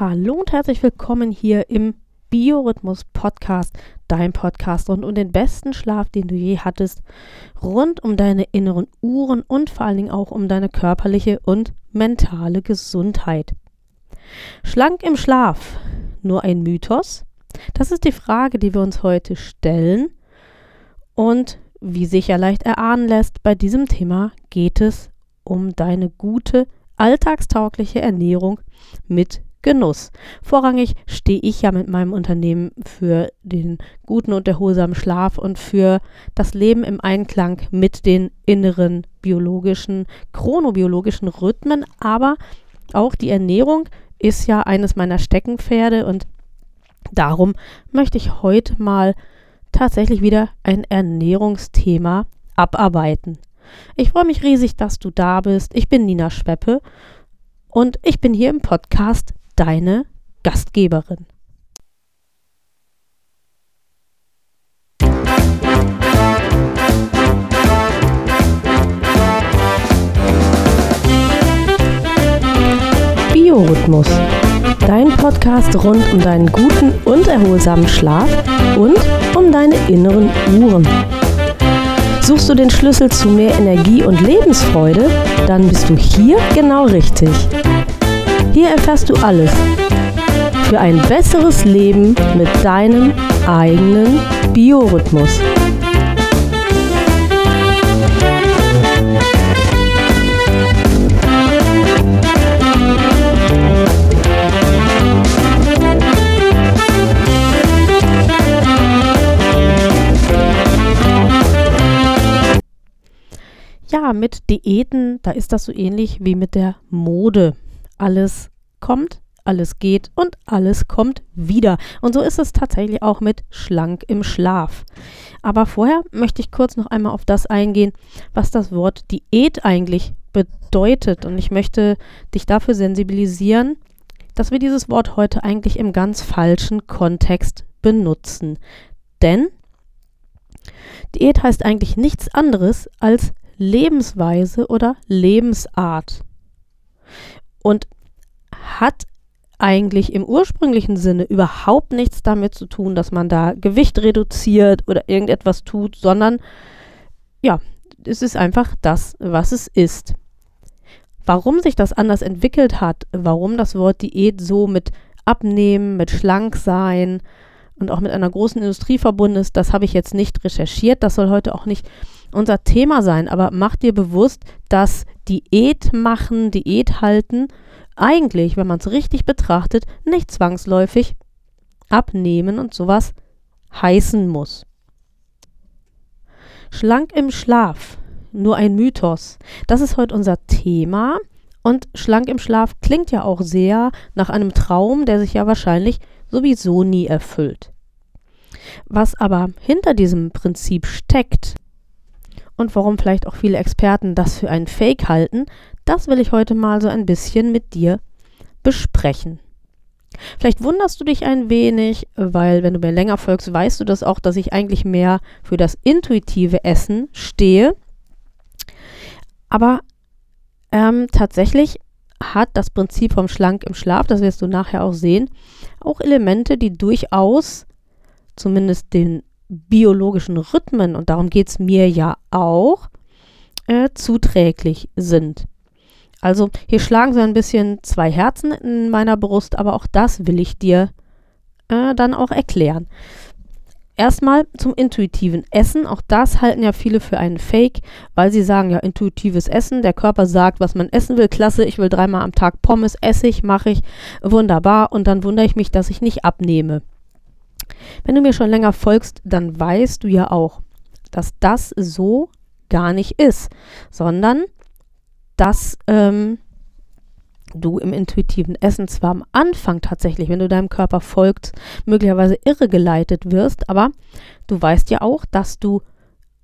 Hallo und herzlich willkommen hier im Biorhythmus Podcast, dein Podcast rund um den besten Schlaf, den du je hattest, rund um deine inneren Uhren und vor allen Dingen auch um deine körperliche und mentale Gesundheit. Schlank im Schlaf, nur ein Mythos? Das ist die Frage, die wir uns heute stellen. Und wie sich ja leicht erahnen lässt, bei diesem Thema geht es um deine gute, alltagstaugliche Ernährung mit Genuss. Vorrangig stehe ich ja mit meinem Unternehmen für den guten und erholsamen Schlaf und für das Leben im Einklang mit den inneren biologischen, chronobiologischen Rhythmen. Aber auch die Ernährung ist ja eines meiner Steckenpferde und darum möchte ich heute mal tatsächlich wieder ein Ernährungsthema abarbeiten. Ich freue mich riesig, dass du da bist. Ich bin Nina Schweppe und ich bin hier im Podcast deine Gastgeberin. Biorhythmus. Dein Podcast rund um deinen guten und erholsamen Schlaf und um deine inneren Uhren. Suchst du den Schlüssel zu mehr Energie und Lebensfreude? Dann bist du hier genau richtig. Hier erfährst du alles für ein besseres Leben mit deinem eigenen Biorhythmus. Ja, mit Diäten, da ist das so ähnlich wie mit der Mode alles kommt, alles geht und alles kommt wieder. Und so ist es tatsächlich auch mit schlank im Schlaf. Aber vorher möchte ich kurz noch einmal auf das eingehen, was das Wort Diät eigentlich bedeutet. Und ich möchte dich dafür sensibilisieren, dass wir dieses Wort heute eigentlich im ganz falschen Kontext benutzen. Denn Diät heißt eigentlich nichts anderes als Lebensweise oder Lebensart und hat eigentlich im ursprünglichen Sinne überhaupt nichts damit zu tun, dass man da Gewicht reduziert oder irgendetwas tut, sondern ja, es ist einfach das, was es ist. Warum sich das anders entwickelt hat, warum das Wort Diät so mit Abnehmen, mit Schlanksein und auch mit einer großen Industrie verbunden ist, das habe ich jetzt nicht recherchiert. Das soll heute auch nicht unser Thema sein. Aber mach dir bewusst, dass Diät machen, Diät halten, eigentlich, wenn man es richtig betrachtet, nicht zwangsläufig abnehmen und sowas heißen muss. Schlank im Schlaf, nur ein Mythos. Das ist heute unser Thema. Und schlank im Schlaf klingt ja auch sehr nach einem Traum, der sich ja wahrscheinlich sowieso nie erfüllt. Was aber hinter diesem Prinzip steckt und warum vielleicht auch viele Experten das für einen Fake halten, das will ich heute mal so ein bisschen mit dir besprechen. Vielleicht wunderst du dich ein wenig, weil wenn du mir länger folgst, weißt du das auch, dass ich eigentlich mehr für das intuitive Essen stehe. Aber ähm, tatsächlich hat das Prinzip vom Schlank im Schlaf, das wirst du nachher auch sehen, auch Elemente, die durchaus zumindest den biologischen Rhythmen, und darum geht es mir ja auch, äh, zuträglich sind. Also hier schlagen so ein bisschen zwei Herzen in meiner Brust, aber auch das will ich dir äh, dann auch erklären. Erstmal zum intuitiven Essen. Auch das halten ja viele für einen Fake, weil sie sagen, ja, intuitives Essen, der Körper sagt, was man essen will, klasse, ich will dreimal am Tag Pommes, Essig, mache ich, wunderbar. Und dann wundere ich mich, dass ich nicht abnehme. Wenn du mir schon länger folgst, dann weißt du ja auch, dass das so gar nicht ist, sondern dass ähm, du im intuitiven Essen zwar am Anfang tatsächlich, wenn du deinem Körper folgst, möglicherweise irregeleitet wirst, aber du weißt ja auch, dass du,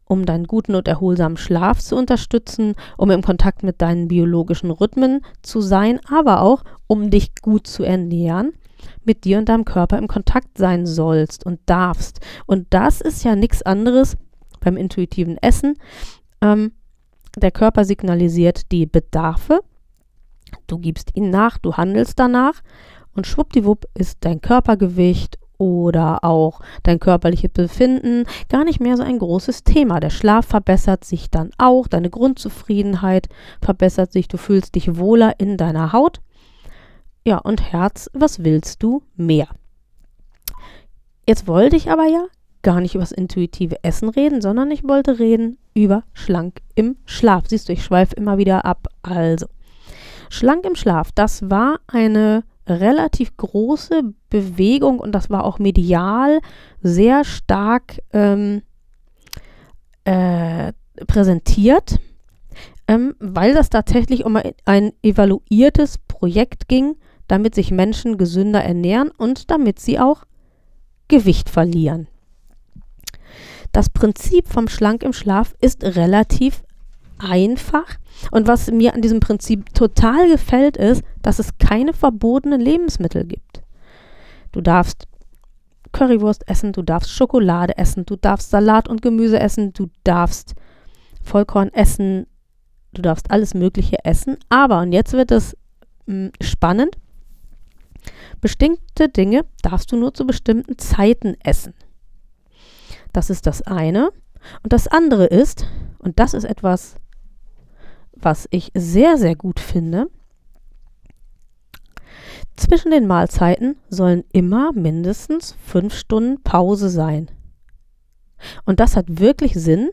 um deinen guten und erholsamen Schlaf zu unterstützen, um im Kontakt mit deinen biologischen Rhythmen zu sein, aber auch, um dich gut zu ernähren, mit dir und deinem Körper im Kontakt sein sollst und darfst. Und das ist ja nichts anderes beim intuitiven Essen. Ähm, der Körper signalisiert die Bedarfe Du gibst ihn nach, du handelst danach Und schwuppdiwupp ist dein Körpergewicht oder auch dein körperliches Befinden gar nicht mehr so ein großes Thema. Der Schlaf verbessert sich dann auch, deine Grundzufriedenheit verbessert sich, du fühlst dich wohler in deiner Haut. Ja, und Herz, was willst du mehr? Jetzt wollte ich aber ja gar nicht über das intuitive Essen reden, sondern ich wollte reden über schlank im Schlaf. Siehst du, ich schweife immer wieder ab. Also, schlank im Schlaf, das war eine relativ große Bewegung und das war auch medial sehr stark ähm, äh, präsentiert, ähm, weil das tatsächlich um ein evaluiertes Projekt ging, damit sich Menschen gesünder ernähren und damit sie auch Gewicht verlieren. Das Prinzip vom Schlank im Schlaf ist relativ einfach. Und was mir an diesem Prinzip total gefällt, ist, dass es keine verbotenen Lebensmittel gibt. Du darfst Currywurst essen, du darfst Schokolade essen, du darfst Salat und Gemüse essen, du darfst Vollkorn essen, du darfst alles Mögliche essen. Aber, und jetzt wird es mh, hm, spannend, bestimmte Dinge darfst du nur zu bestimmten Zeiten essen. Das ist das eine. Und das andere ist, und das ist etwas, was ich sehr, sehr gut finde, zwischen den Mahlzeiten sollen immer mindestens fünf Stunden Pause sein. Und das hat wirklich Sinn.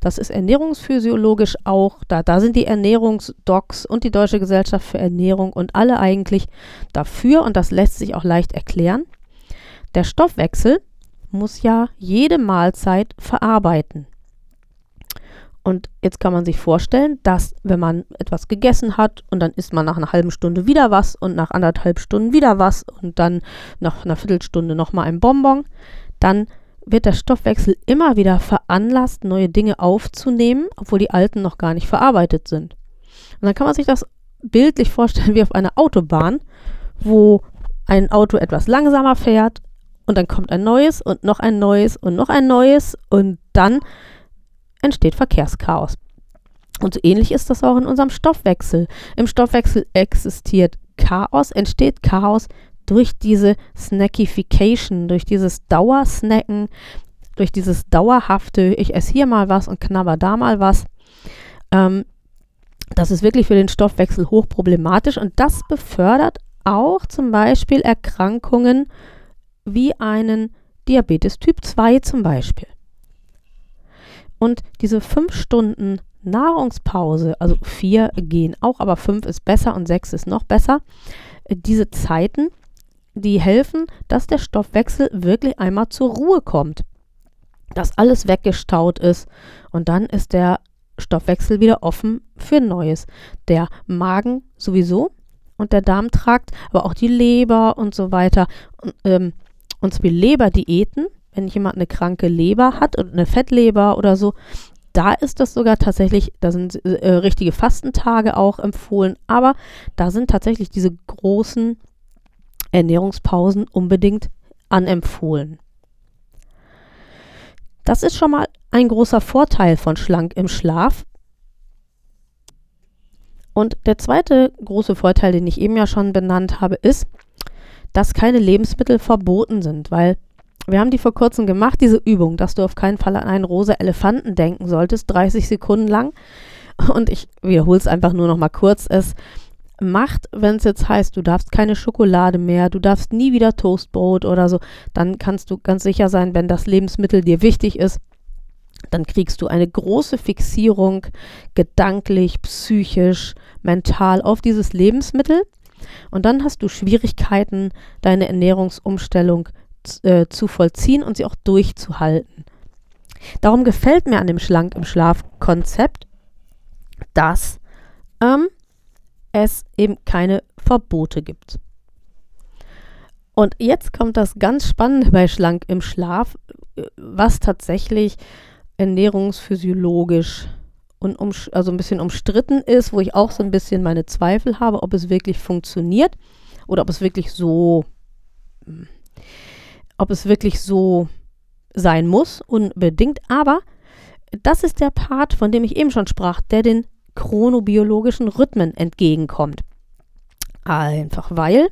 Das ist ernährungsphysiologisch auch, da, da sind die Ernährungsdocs und die Deutsche Gesellschaft für Ernährung und alle eigentlich dafür und das lässt sich auch leicht erklären. Der Stoffwechsel muss ja jede Mahlzeit verarbeiten. Und jetzt kann man sich vorstellen, dass wenn man etwas gegessen hat und dann isst man nach einer halben Stunde wieder was und nach anderthalb Stunden wieder was und dann nach einer Viertelstunde nochmal ein Bonbon, dann wird der Stoffwechsel immer wieder veranlasst, neue Dinge aufzunehmen, obwohl die alten noch gar nicht verarbeitet sind. Und dann kann man sich das bildlich vorstellen wie auf einer Autobahn, wo ein Auto etwas langsamer fährt und dann kommt ein neues und noch ein neues und noch ein neues und dann entsteht Verkehrschaos. Und so ähnlich ist das auch in unserem Stoffwechsel. Im Stoffwechsel existiert Chaos, entsteht Chaos durch diese Snackification, durch dieses Dauersnacken, durch dieses dauerhafte, ich esse hier mal was und knabber da mal was. Ähm, das ist wirklich für den Stoffwechsel hochproblematisch und das befördert auch zum Beispiel Erkrankungen wie einen Diabetes Typ 2 zum Beispiel. Und diese fünf Stunden Nahrungspause, also vier gehen auch, aber fünf ist besser und sechs ist noch besser. Diese Zeiten, die helfen, dass der Stoffwechsel wirklich einmal zur Ruhe kommt. Dass alles weggestaut ist und dann ist der Stoffwechsel wieder offen für Neues. Der Magen sowieso und der Darmtrakt, aber auch die Leber und so weiter. Und, ähm, und zwar Leberdiäten wenn jemand eine kranke Leber hat und eine Fettleber oder so, da ist das sogar tatsächlich, da sind äh, richtige Fastentage auch empfohlen, aber da sind tatsächlich diese großen Ernährungspausen unbedingt anempfohlen. Das ist schon mal ein großer Vorteil von schlank im Schlaf. Und der zweite große Vorteil, den ich eben ja schon benannt habe, ist, dass keine Lebensmittel verboten sind, weil wir haben die vor kurzem gemacht, diese Übung, dass du auf keinen Fall an einen rosa Elefanten denken solltest, 30 Sekunden lang. Und ich wiederhole es einfach nur noch mal kurz. Es macht, wenn es jetzt heißt, du darfst keine Schokolade mehr, du darfst nie wieder Toastbrot oder so, dann kannst du ganz sicher sein, wenn das Lebensmittel dir wichtig ist, dann kriegst du eine große Fixierung gedanklich, psychisch, mental auf dieses Lebensmittel. Und dann hast du Schwierigkeiten, deine Ernährungsumstellung äh, zu vollziehen und sie auch durchzuhalten. Darum gefällt mir an dem Schlank im Schlaf-Konzept, dass ähm, es eben keine Verbote gibt. Und jetzt kommt das ganz Spannende bei Schlank im Schlaf, äh, was tatsächlich ernährungsphysiologisch und um, also ein bisschen umstritten ist, wo ich auch so ein bisschen meine Zweifel habe, ob es wirklich funktioniert oder ob es wirklich so hm, ob es wirklich so sein muss, unbedingt. Aber das ist der Part, von dem ich eben schon sprach, der den chronobiologischen Rhythmen entgegenkommt. Einfach weil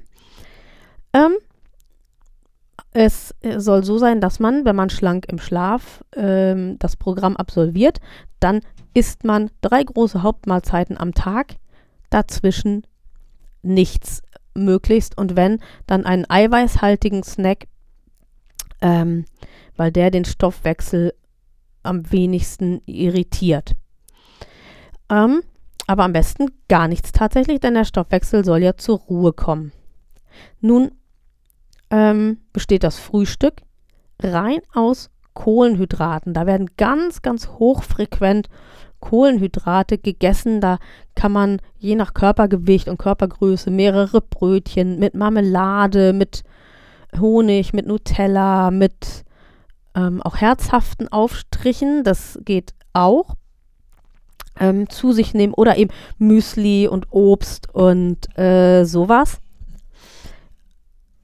Ähm, es soll so sein, dass man, wenn man schlank im Schlaf ähm, das Programm absolviert, dann isst man drei große Hauptmahlzeiten am Tag, dazwischen nichts möglichst und wenn, dann einen eiweißhaltigen Snack, ähm, weil der den Stoffwechsel am wenigsten irritiert. Ähm, aber am besten gar nichts tatsächlich, denn der Stoffwechsel soll ja zur Ruhe kommen. Nun ähm, besteht das Frühstück rein aus Kohlenhydraten. Da werden ganz, ganz hochfrequent Kohlenhydrate gegessen. Da kann man je nach Körpergewicht und Körpergröße mehrere Brötchen mit Marmelade, mit Honig, mit Nutella, mit ähm, auch herzhaften Aufstrichen. Das geht auch. Ähm, zu sich nehmen oder eben Müsli und Obst und äh, sowas.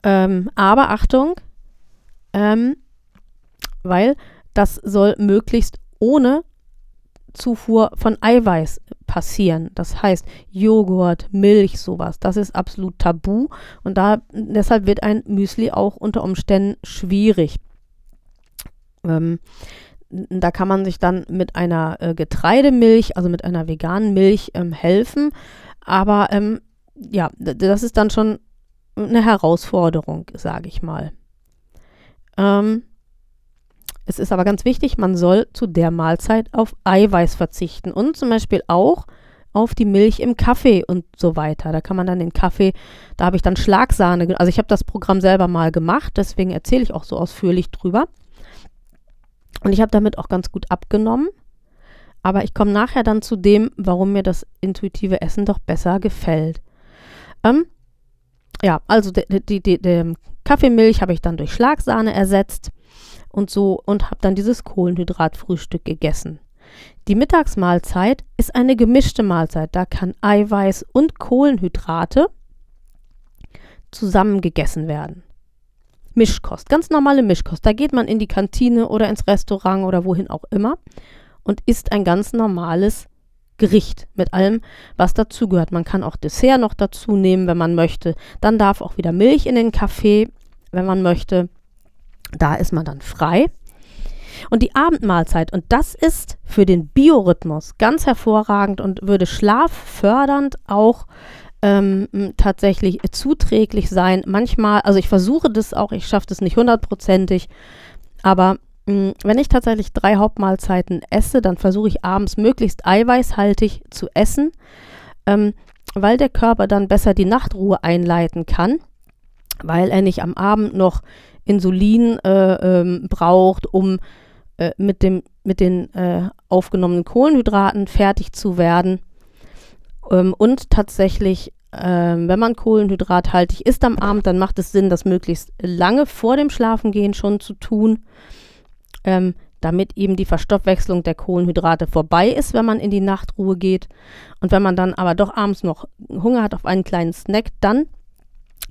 Ähm, aber Achtung, ähm, weil das soll möglichst ohne Zufuhr von Eiweiß passieren. Das heißt, Joghurt, Milch, sowas, das ist absolut tabu und da, deshalb wird ein Müsli auch unter Umständen schwierig. Ähm, da kann man sich dann mit einer äh, Getreidemilch, also mit einer veganen Milch ähm, helfen, aber ähm, ja, das ist dann schon eine Herausforderung, sage ich mal. Ähm, es ist aber ganz wichtig, man soll zu der Mahlzeit auf Eiweiß verzichten und zum Beispiel auch auf die Milch im Kaffee und so weiter. Da kann man dann den Kaffee, da habe ich dann Schlagsahne, also ich habe das Programm selber mal gemacht, deswegen erzähle ich auch so ausführlich drüber. Und ich habe damit auch ganz gut abgenommen. Aber ich komme nachher dann zu dem, warum mir das intuitive Essen doch besser gefällt. Ähm, ja, also die, die, die, die Kaffeemilch habe ich dann durch Schlagsahne ersetzt und so und habe dann dieses Kohlenhydratfrühstück gegessen. Die Mittagsmahlzeit ist eine gemischte Mahlzeit. Da kann Eiweiß und Kohlenhydrate zusammen gegessen werden. Mischkost, ganz normale Mischkost. Da geht man in die Kantine oder ins Restaurant oder wohin auch immer und isst ein ganz normales Gericht mit allem, was dazugehört. Man kann auch Dessert noch dazu nehmen, wenn man möchte. Dann darf auch wieder Milch in den Kaffee, wenn man möchte. Da ist man dann frei. Und die Abendmahlzeit, und das ist für den Biorhythmus ganz hervorragend und würde schlaffördernd auch ähm, tatsächlich zuträglich sein. Manchmal, also ich versuche das auch, ich schaffe das nicht hundertprozentig, aber wenn ich tatsächlich drei Hauptmahlzeiten esse, dann versuche ich abends möglichst eiweißhaltig zu essen, ähm, weil der Körper dann besser die Nachtruhe einleiten kann, weil er nicht am Abend noch Insulin äh, ähm, braucht, um äh, mit, dem, mit den äh, aufgenommenen Kohlenhydraten fertig zu werden. Ähm, und tatsächlich, ähm, wenn man kohlenhydrathaltig ist am Abend, dann macht es Sinn, das möglichst lange vor dem Schlafengehen schon zu tun, ähm, damit eben die Verstoffwechslung der Kohlenhydrate vorbei ist, wenn man in die Nachtruhe geht. Und wenn man dann aber doch abends noch Hunger hat auf einen kleinen Snack, dann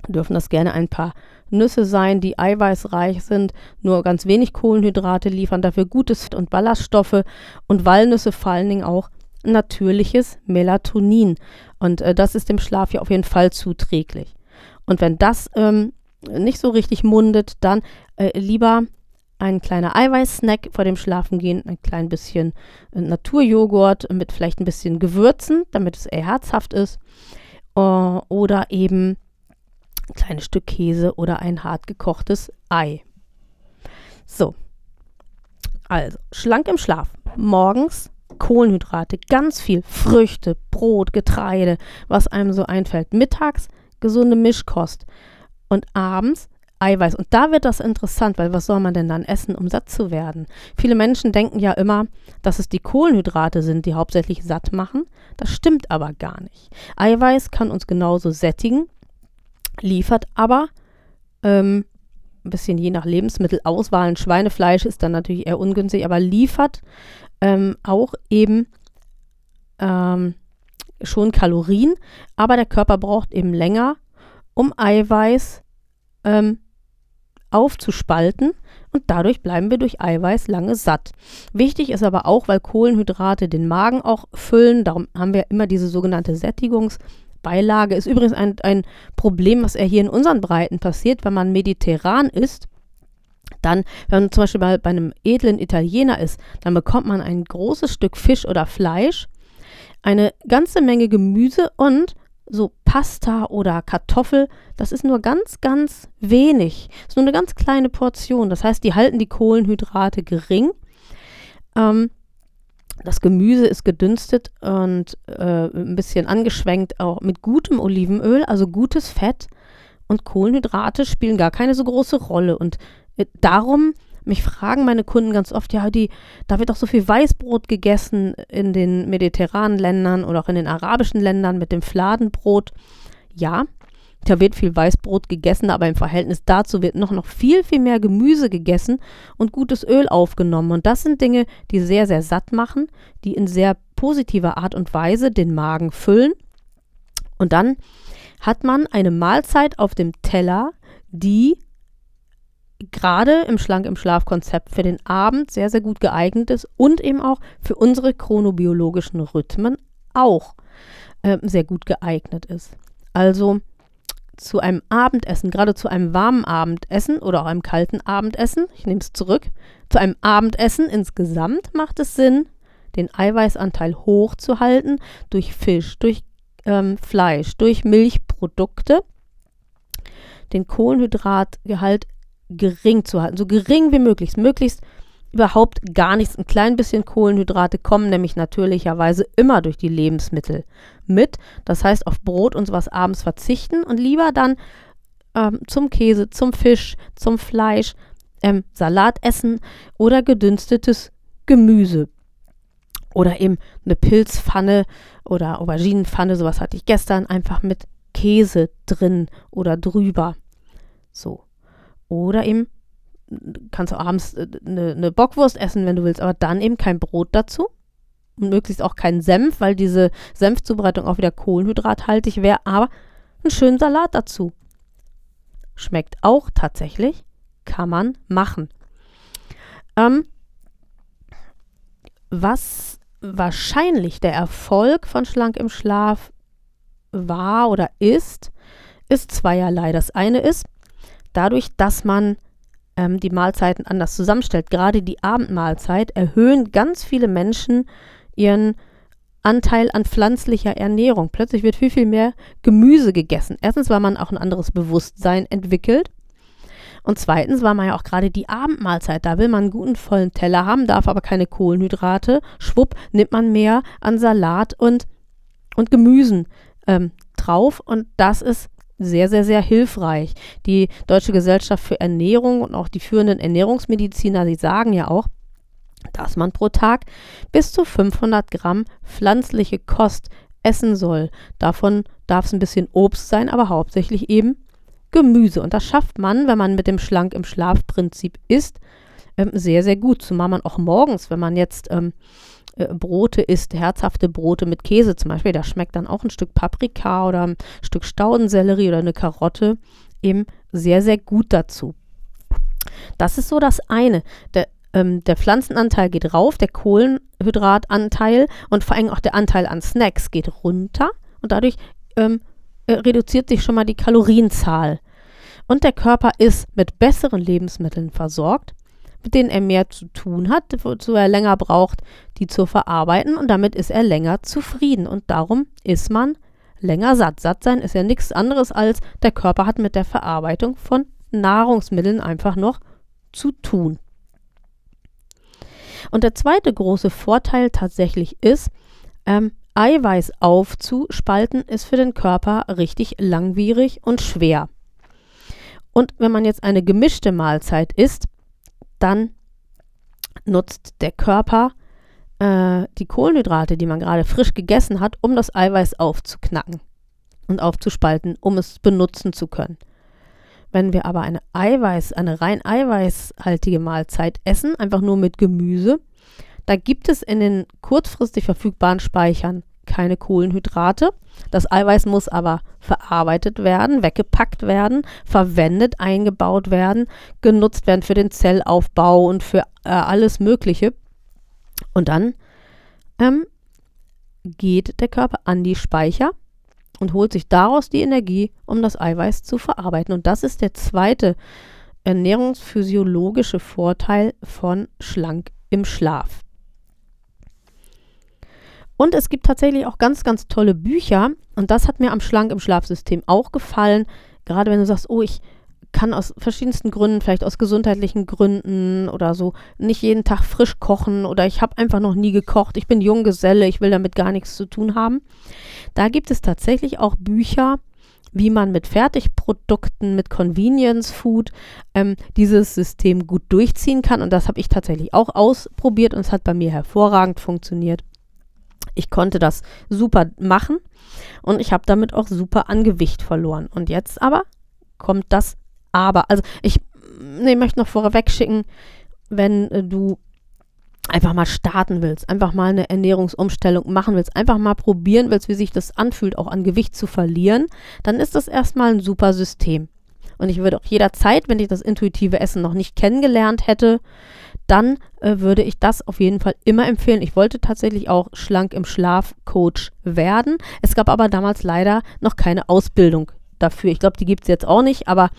dürfen das gerne ein paar Nüsse sein, die eiweißreich sind, nur ganz wenig Kohlenhydrate liefern, dafür gutes und Ballaststoffe und Walnüsse vor allen Dingen auch natürliches Melatonin. Und äh, das ist dem Schlaf ja auf jeden Fall zuträglich. Und wenn das ähm, nicht so richtig mundet, dann äh, lieber ein kleiner Eiweißsnack vor dem Schlafengehen, ein klein bisschen äh, Naturjoghurt mit vielleicht ein bisschen Gewürzen, damit es eher herzhaft ist. Äh, oder eben ein kleines Stück Käse oder ein hart gekochtes Ei. So. Also, schlank im Schlaf. Morgens Kohlenhydrate, ganz viel Früchte, Brot, Getreide, was einem so einfällt. Mittags gesunde Mischkost und abends Eiweiß. Und da wird das interessant, weil was soll man denn dann essen, um satt zu werden? Viele Menschen denken ja immer, dass es die Kohlenhydrate sind, die hauptsächlich satt machen. Das stimmt aber gar nicht. Eiweiß kann uns genauso sättigen, liefert aber ähm, ein bisschen je nach Lebensmittelauswahl. Ein Schweinefleisch ist dann natürlich eher ungünstig, aber liefert ähm, auch eben ähm, schon Kalorien, aber der Körper braucht eben länger, um Eiweiß ähm, aufzuspalten und dadurch bleiben wir durch Eiweiß lange satt. Wichtig ist aber auch, weil Kohlenhydrate den Magen auch füllen, darum haben wir immer diese sogenannte Sättigungs- Beilage ist übrigens ein, ein Problem, was eher hier in unseren Breiten passiert, wenn man mediterran isst. Dann, wenn man zum Beispiel bei, bei einem edlen Italiener ist, dann bekommt man ein großes Stück Fisch oder Fleisch, eine ganze Menge Gemüse und so Pasta oder Kartoffel, das ist nur ganz, ganz wenig. Das ist nur eine ganz kleine Portion. Das heißt, die halten die Kohlenhydrate gering. Ähm, das Gemüse ist gedünstet und äh, ein bisschen angeschwenkt, auch mit gutem Olivenöl, also gutes Fett. Und Kohlenhydrate spielen gar keine so große Rolle. Und äh, darum, mich fragen meine Kunden ganz oft, ja, die, da wird doch so viel Weißbrot gegessen in den mediterranen Ländern oder auch in den arabischen Ländern mit dem Fladenbrot. Ja, da wird viel Weißbrot gegessen, aber im Verhältnis dazu wird noch, noch viel, viel mehr Gemüse gegessen und gutes Öl aufgenommen. Und das sind Dinge, die sehr, sehr satt machen, die in sehr positiver Art und Weise den Magen füllen. Und dann hat man eine Mahlzeit auf dem Teller, die gerade im Schlank im Schlaf-Konzept für den Abend sehr, sehr gut geeignet ist und eben auch für unsere chronobiologischen Rhythmen auch äh, sehr gut geeignet ist. Also zu einem Abendessen, gerade zu einem warmen Abendessen oder auch einem kalten Abendessen, ich nehme es zurück, zu einem Abendessen insgesamt macht es Sinn, den Eiweißanteil hochzuhalten durch Fisch, durch ähm, Fleisch, durch Milchprodukte, den Kohlenhydratgehalt gering zu halten, so gering wie möglich, möglichst überhaupt gar nichts. Ein klein bisschen Kohlenhydrate kommen nämlich natürlicherweise immer durch die Lebensmittel mit. Das heißt, auf Brot und sowas abends verzichten und lieber dann ähm, zum Käse, zum Fisch, zum Fleisch, ähm, Salat essen oder gedünstetes Gemüse. Oder eben eine Pilzpfanne oder Auberginenpfanne, sowas hatte ich gestern, einfach mit Käse drin oder drüber. So. Oder eben kannst du abends eine, äh, eine Bockwurst essen, wenn du willst, aber dann eben kein Brot dazu und möglichst auch keinen Senf, weil diese Senfzubereitung auch wieder kohlenhydrathaltig wäre, aber einen schönen Salat dazu. Schmeckt auch tatsächlich, kann man machen. Ähm, was wahrscheinlich der Erfolg von Schlank im Schlaf war oder ist, ist zweierlei. Das eine ist, dadurch, dass man ähm, die Mahlzeiten anders zusammenstellt, gerade die Abendmahlzeit, erhöhen ganz viele Menschen ihren Anteil an pflanzlicher Ernährung. Plötzlich wird viel, viel mehr Gemüse gegessen. Erstens, weil man auch ein anderes Bewusstsein entwickelt. Und zweitens, weil man ja auch gerade die Abendmahlzeit, da will man einen guten vollen Teller haben, darf aber keine Kohlenhydrate. Schwupp, nimmt man mehr an Salat und, und Gemüsen ähm, drauf. Und das ist sehr, sehr, sehr hilfreich. Die Deutsche Gesellschaft für Ernährung und auch die führenden Ernährungsmediziner, die sagen ja auch, dass man pro Tag bis zu 500 Gramm pflanzliche Kost essen soll. Davon darf es ein bisschen Obst sein, aber hauptsächlich eben Gemüse. Und das schafft man, wenn man mit dem Schlank im Schlafprinzip isst, ähm, sehr, sehr gut. Zumal man auch morgens, wenn man jetzt ähm, äh, Brote isst, herzhafte Brote mit Käse zum Beispiel, da schmeckt dann auch ein Stück Paprika oder ein Stück Staudensellerie oder eine Karotte eben sehr, sehr gut dazu. Das ist so das eine. Der, ähm, der Pflanzenanteil geht rauf, der Kohlenhydratanteil und vor allem auch der Anteil an Snacks geht runter und dadurch ähm, äh, reduziert sich schon mal die Kalorienzahl. Und der Körper ist mit besseren Lebensmitteln versorgt mit denen er mehr zu tun hat, wozu er länger braucht, die zu verarbeiten und damit ist er länger zufrieden und darum ist man länger satt. Satt sein ist ja nichts anderes als der Körper hat mit der Verarbeitung von Nahrungsmitteln einfach noch zu tun. Und der zweite große Vorteil tatsächlich ist, ähm, Eiweiß aufzuspalten ist für den Körper richtig langwierig und schwer. Und wenn man jetzt eine gemischte Mahlzeit isst, dann nutzt der Körper äh, die Kohlenhydrate, die man gerade frisch gegessen hat, um das Eiweiß aufzuknacken und aufzuspalten, um es benutzen zu können. Wenn wir aber eine Eiweiß, eine rein eiweißhaltige Mahlzeit essen, einfach nur mit Gemüse, da gibt es in den kurzfristig verfügbaren Speichern keine Kohlenhydrate. Das Eiweiß muss aber verarbeitet werden, weggepackt werden, verwendet, eingebaut werden, genutzt werden für den Zellaufbau und für äh, alles Mögliche. Und dann ähm, geht der Körper an die Speicher und holt sich daraus die Energie, um das Eiweiß zu verarbeiten. Und das ist der zweite ernährungsphysiologische Vorteil von schlank im Schlaf. Und es gibt tatsächlich auch ganz, ganz tolle Bücher. Und das hat mir am Schlank im Schlafsystem auch gefallen. Gerade wenn du sagst, oh, ich kann aus verschiedensten Gründen, vielleicht aus gesundheitlichen Gründen oder so, nicht jeden Tag frisch kochen oder ich habe einfach noch nie gekocht, ich bin Junggeselle, ich will damit gar nichts zu tun haben. Da gibt es tatsächlich auch Bücher, wie man mit Fertigprodukten, mit Convenience Food ähm, dieses System gut durchziehen kann. Und das habe ich tatsächlich auch ausprobiert und es hat bei mir hervorragend funktioniert. Ich konnte das super machen und ich habe damit auch super an Gewicht verloren. Und jetzt aber kommt das Aber. Also ich nee, möchte noch vorweg schicken, wenn äh, du einfach mal starten willst, einfach mal eine Ernährungsumstellung machen willst, einfach mal probieren willst, wie sich das anfühlt, auch an Gewicht zu verlieren, dann ist das erstmal ein super System. Und ich würde auch jederzeit, wenn ich das intuitive Essen noch nicht kennengelernt hätte, dann äh, würde ich das auf jeden Fall immer empfehlen. Ich wollte tatsächlich auch schlank im Schlaf Coach werden. Es gab aber damals leider noch keine Ausbildung dafür. Ich glaube, die gibt es jetzt auch nicht, aber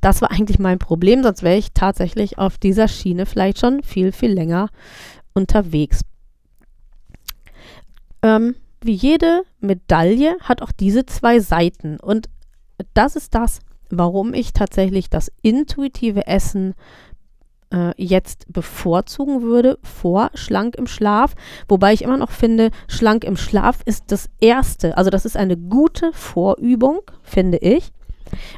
das war eigentlich mein Problem, sonst wäre ich tatsächlich auf dieser Schiene vielleicht schon viel, viel länger unterwegs. Ähm, wie jede Medaille hat auch diese zwei Seiten. Und das ist das, warum ich tatsächlich das intuitive Essen äh, jetzt bevorzugen würde vor schlank im Schlaf. Wobei ich immer noch finde, schlank im Schlaf ist das Erste. Also das ist eine gute Vorübung, finde ich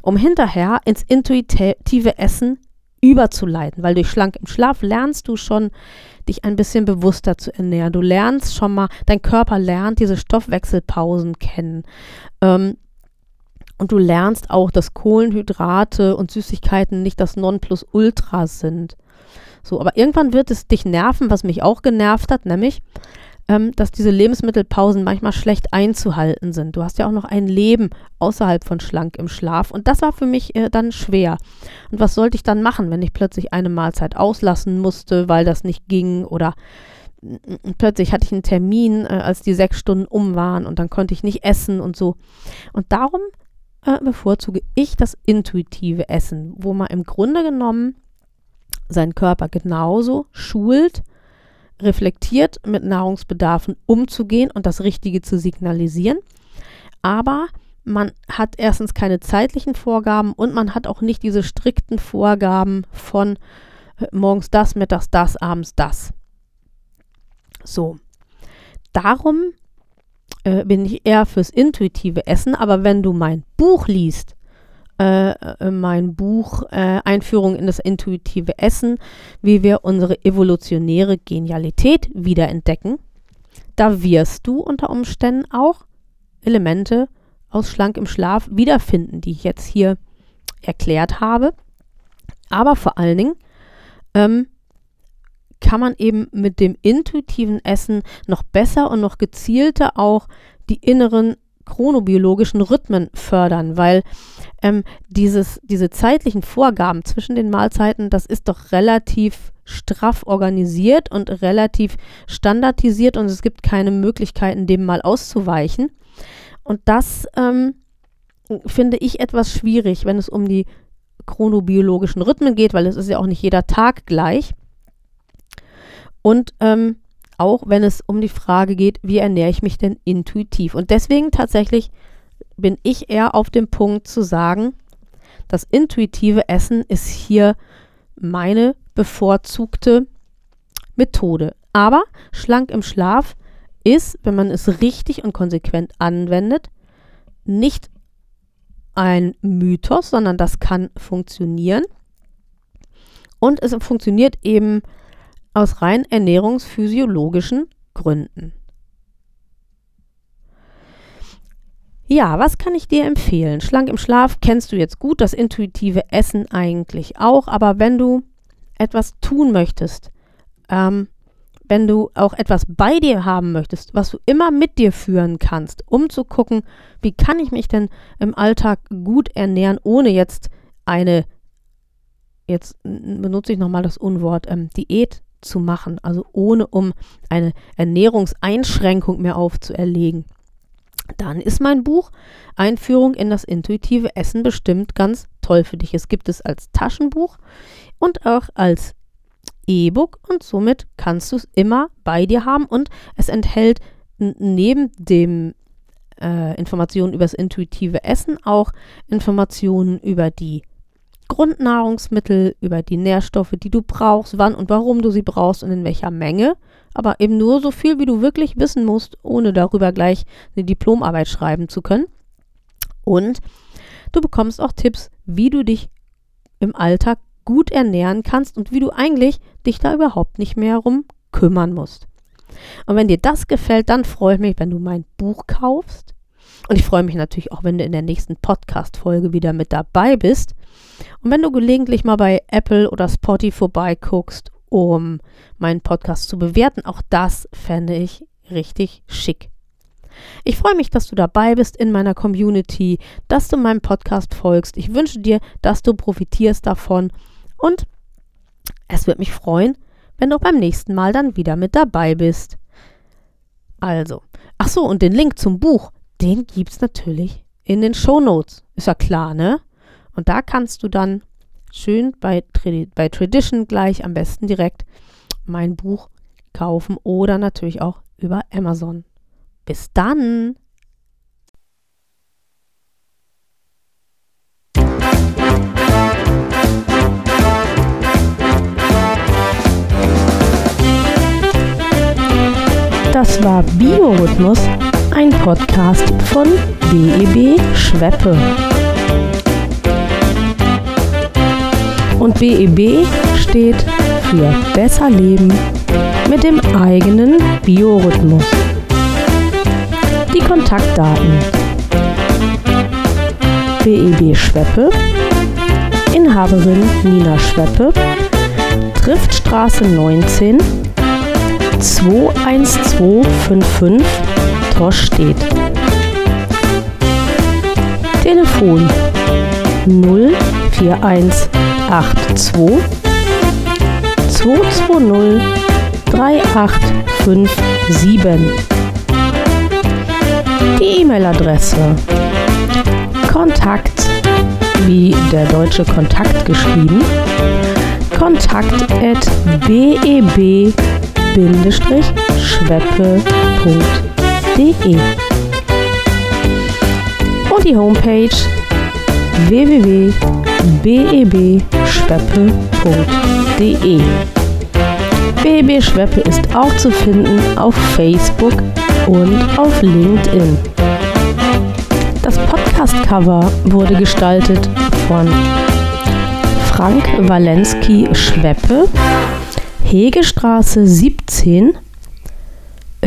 um hinterher ins intuitive Essen überzuleiten, weil durch schlank im Schlaf lernst du schon, dich ein bisschen bewusster zu ernähren. Du lernst schon mal, dein Körper lernt diese Stoffwechselpausen kennen. Ähm, und du lernst auch, dass Kohlenhydrate und Süßigkeiten nicht das Nonplusultra sind. So, aber irgendwann wird es dich nerven, was mich auch genervt hat, nämlich ähm, dass diese Lebensmittelpausen manchmal schlecht einzuhalten sind. Du hast ja auch noch ein Leben außerhalb von schlank im Schlaf und das war für mich äh, dann schwer. Und was sollte ich dann machen, wenn ich plötzlich eine Mahlzeit auslassen musste, weil das nicht ging oder plötzlich hatte ich einen Termin, äh, als die sechs Stunden um waren und dann konnte ich nicht essen und so. Und darum äh, bevorzuge ich das intuitive Essen, wo man im Grunde genommen seinen Körper genauso schult, reflektiert mit Nahrungsbedarfen umzugehen und das Richtige zu signalisieren. Aber man hat erstens keine zeitlichen Vorgaben und man hat auch nicht diese strikten Vorgaben von äh, morgens das, mittags das, abends das. So. Darum äh, bin ich eher fürs intuitive Essen, aber wenn du mein Buch liest, äh, äh, mein Buch äh, Einführung in das intuitive Essen, wie wir unsere evolutionäre Genialität wiederentdecken. Da wirst du unter Umständen auch Elemente aus Schlank im Schlaf wiederfinden, die ich jetzt hier erklärt habe. Aber vor allen Dingen ähm, kann man eben mit dem intuitiven Essen noch besser und noch gezielter auch die inneren chronobiologischen Rhythmen fördern, weil ähm, dieses, diese zeitlichen Vorgaben zwischen den Mahlzeiten, das ist doch relativ straff organisiert und relativ standardisiert und es gibt keine Möglichkeiten, dem mal auszuweichen. Und das ähm, finde ich etwas schwierig, wenn es um die chronobiologischen Rhythmen geht, weil es ist ja auch nicht jeder Tag gleich. Und ähm, auch wenn es um die Frage geht, wie ernähre ich mich denn intuitiv. Und deswegen tatsächlich bin ich eher auf dem Punkt zu sagen, das intuitive Essen ist hier meine bevorzugte Methode. Aber schlank im Schlaf ist, wenn man es richtig und konsequent anwendet, nicht ein Mythos, sondern das kann funktionieren. Und es funktioniert eben aus rein ernährungsphysiologischen Gründen. Ja, was kann ich dir empfehlen? Schlank im Schlaf kennst du jetzt gut, das intuitive Essen eigentlich auch, aber wenn du etwas tun möchtest, ähm, wenn du auch etwas bei dir haben möchtest, was du immer mit dir führen kannst, um zu gucken, wie kann ich mich denn im Alltag gut ernähren, ohne jetzt eine, jetzt benutze ich nochmal das Unwort ähm, Diät zu machen, also ohne um eine Ernährungseinschränkung mehr aufzuerlegen, dann ist mein Buch Einführung in das intuitive Essen bestimmt ganz toll für dich. Es gibt es als Taschenbuch und auch als E-Book und somit kannst du es immer bei dir haben und es enthält neben dem äh, Informationen über das intuitive Essen auch Informationen über die Grundnahrungsmittel, über die Nährstoffe, die du brauchst, wann und warum du sie brauchst und in welcher Menge. Aber eben nur so viel, wie du wirklich wissen musst, ohne darüber gleich eine Diplomarbeit schreiben zu können. Und du bekommst auch Tipps, wie du dich im Alltag gut ernähren kannst und wie du eigentlich dich da überhaupt nicht mehr herum kümmern musst. Und wenn dir das gefällt, dann freue ich mich, wenn du mein Buch kaufst. Und ich freue mich natürlich auch, wenn du in der nächsten Podcast-Folge wieder mit dabei bist. Und wenn du gelegentlich mal bei Apple oder Spotify vorbeiguckst, um meinen Podcast zu bewerten, auch das fände ich richtig schick. Ich freue mich, dass du dabei bist in meiner Community, dass du meinem Podcast folgst. Ich wünsche dir, dass du profitierst davon und es wird mich freuen, wenn du beim nächsten Mal dann wieder mit dabei bist. Also, ach so, und den Link zum Buch, den gibt es natürlich in den Show Notes. Ist ja klar, ne? Und da kannst du dann schön bei, bei Tradition gleich am besten direkt mein Buch kaufen oder natürlich auch über Amazon. Bis dann! Das war Biorhythmus, ein Podcast von BEB Schweppe. Und BEB steht für Besser Leben mit dem eigenen Biorhythmus. Die Kontaktdaten. BEB Schweppe, Inhaberin Nina Schweppe, Triftstraße 19 21255 Torstedt. Telefon 04182 220 3857. Die E-Mail-Adresse. Kontakt wie der deutsche Kontakt geschrieben. Kontakt at beb schweppe.de und die Homepage www.bebschweppe.de. BEB Schweppe ist auch zu finden auf Facebook und auf LinkedIn. Das Podcast-Cover wurde gestaltet von Frank Walensky Schweppe Hegestraße 17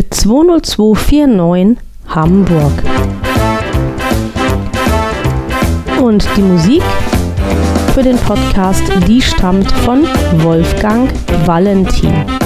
20249 Hamburg. Und die Musik für den Podcast, die stammt von Wolfgang Valentin.